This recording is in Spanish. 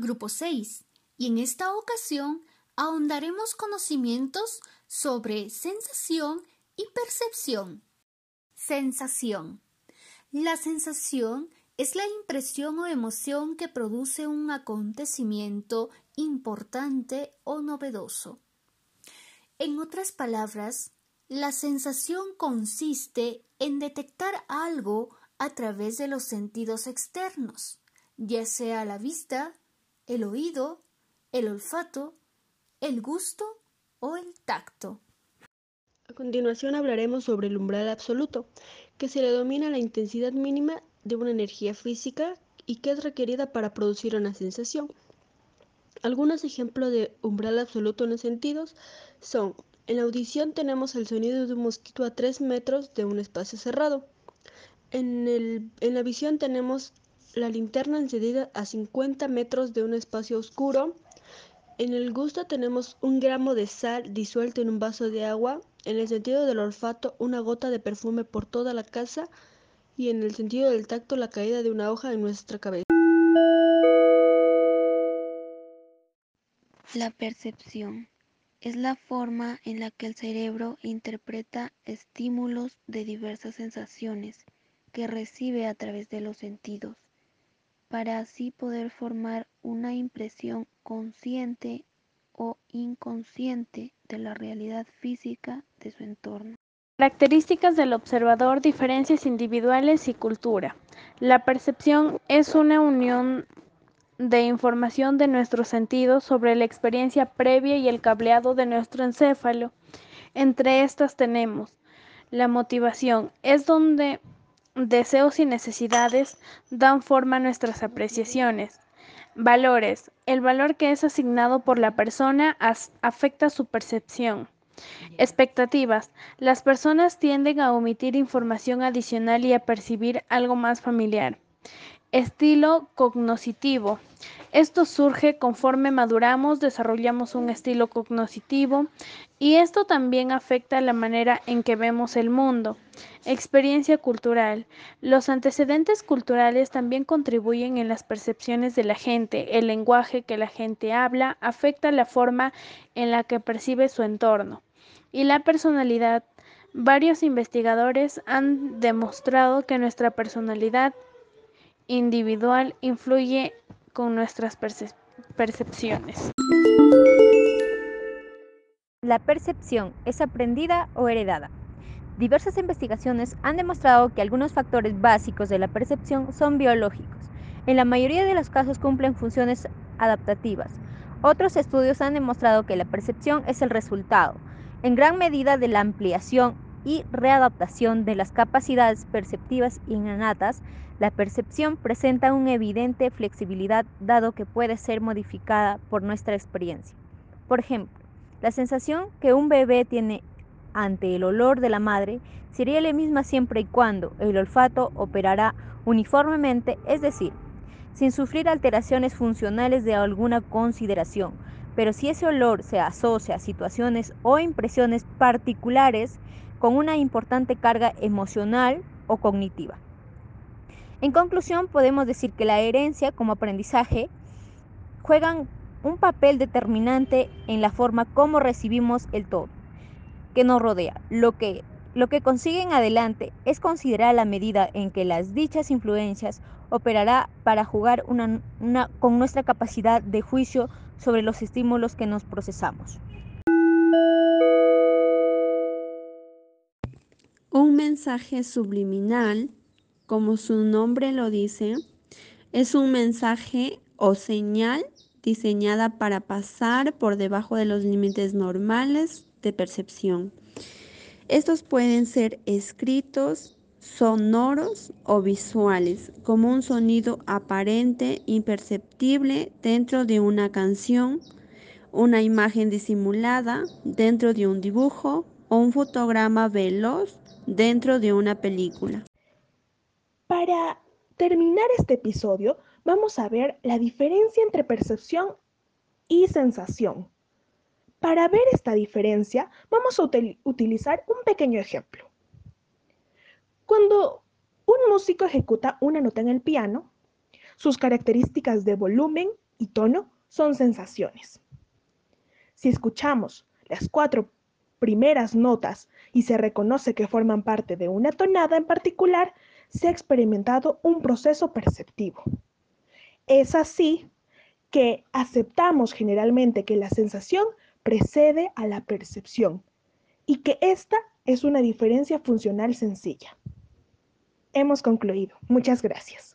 grupo 6 y en esta ocasión ahondaremos conocimientos sobre sensación y percepción. Sensación. La sensación es la impresión o emoción que produce un acontecimiento importante o novedoso. En otras palabras, la sensación consiste en detectar algo a través de los sentidos externos, ya sea la vista, el oído, el olfato, el gusto o el tacto. A continuación hablaremos sobre el umbral absoluto, que se le domina la intensidad mínima de una energía física y que es requerida para producir una sensación. Algunos ejemplos de umbral absoluto en los sentidos son, en la audición tenemos el sonido de un mosquito a 3 metros de un espacio cerrado. En, en la visión tenemos la linterna encendida a 50 metros de un espacio oscuro. En el gusto tenemos un gramo de sal disuelto en un vaso de agua. En el sentido del olfato, una gota de perfume por toda la casa. Y en el sentido del tacto, la caída de una hoja en nuestra cabeza. La percepción es la forma en la que el cerebro interpreta estímulos de diversas sensaciones que recibe a través de los sentidos para así poder formar una impresión consciente o inconsciente de la realidad física de su entorno. Características del observador, diferencias individuales y cultura. La percepción es una unión de información de nuestros sentidos sobre la experiencia previa y el cableado de nuestro encéfalo. Entre estas tenemos la motivación, es donde deseos y necesidades dan forma a nuestras apreciaciones. Valores. El valor que es asignado por la persona afecta su percepción. Expectativas. Las personas tienden a omitir información adicional y a percibir algo más familiar. Estilo cognoscitivo. Esto surge conforme maduramos, desarrollamos un estilo cognoscitivo y esto también afecta la manera en que vemos el mundo. Experiencia cultural. Los antecedentes culturales también contribuyen en las percepciones de la gente. El lenguaje que la gente habla afecta la forma en la que percibe su entorno. Y la personalidad. Varios investigadores han demostrado que nuestra personalidad individual influye con nuestras percepciones. La percepción es aprendida o heredada. Diversas investigaciones han demostrado que algunos factores básicos de la percepción son biológicos. En la mayoría de los casos cumplen funciones adaptativas. Otros estudios han demostrado que la percepción es el resultado, en gran medida, de la ampliación y readaptación de las capacidades perceptivas innatas, la percepción presenta una evidente flexibilidad dado que puede ser modificada por nuestra experiencia. Por ejemplo, la sensación que un bebé tiene ante el olor de la madre sería la misma siempre y cuando el olfato operará uniformemente, es decir, sin sufrir alteraciones funcionales de alguna consideración, pero si ese olor se asocia a situaciones o impresiones particulares, con una importante carga emocional o cognitiva. En conclusión, podemos decir que la herencia como aprendizaje juegan un papel determinante en la forma como recibimos el todo que nos rodea. Lo que, lo que consiguen adelante es considerar la medida en que las dichas influencias operará para jugar con nuestra capacidad de juicio sobre los estímulos que nos procesamos. Un mensaje subliminal, como su nombre lo dice, es un mensaje o señal diseñada para pasar por debajo de los límites normales de percepción. Estos pueden ser escritos, sonoros o visuales, como un sonido aparente, imperceptible dentro de una canción, una imagen disimulada dentro de un dibujo o un fotograma veloz dentro de una película. Para terminar este episodio, vamos a ver la diferencia entre percepción y sensación. Para ver esta diferencia, vamos a utilizar un pequeño ejemplo. Cuando un músico ejecuta una nota en el piano, sus características de volumen y tono son sensaciones. Si escuchamos las cuatro primeras notas y se reconoce que forman parte de una tonada en particular, se ha experimentado un proceso perceptivo. Es así que aceptamos generalmente que la sensación precede a la percepción y que esta es una diferencia funcional sencilla. Hemos concluido. Muchas gracias.